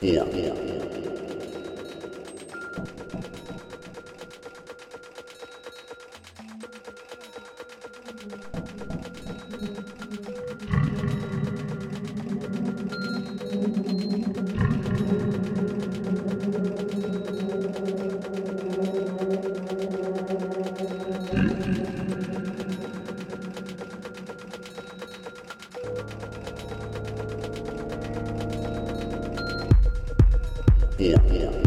一两一两 Yeah, yeah.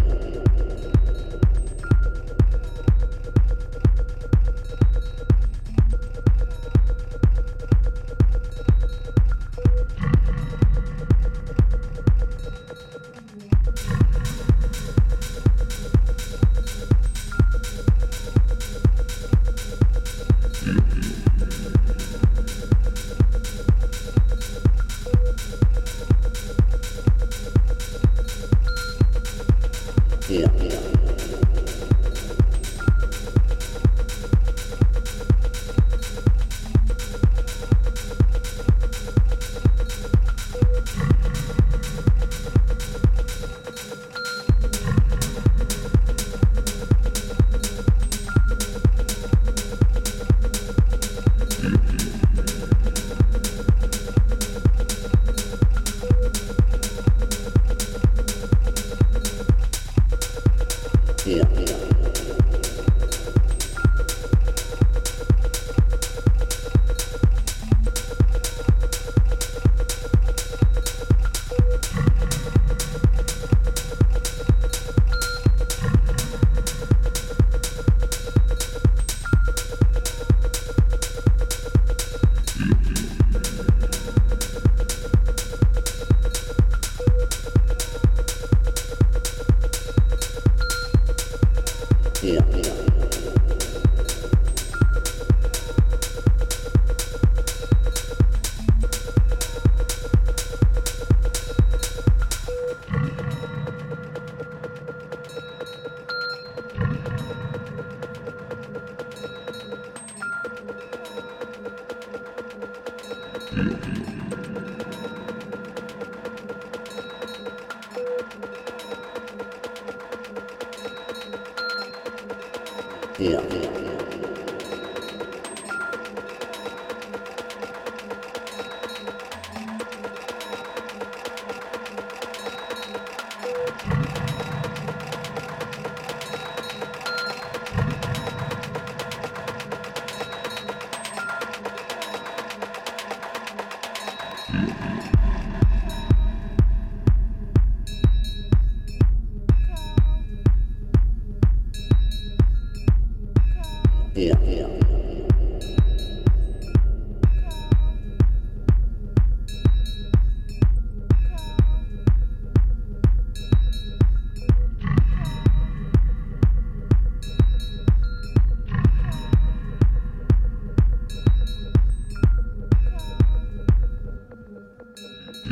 Iya, i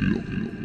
Deus.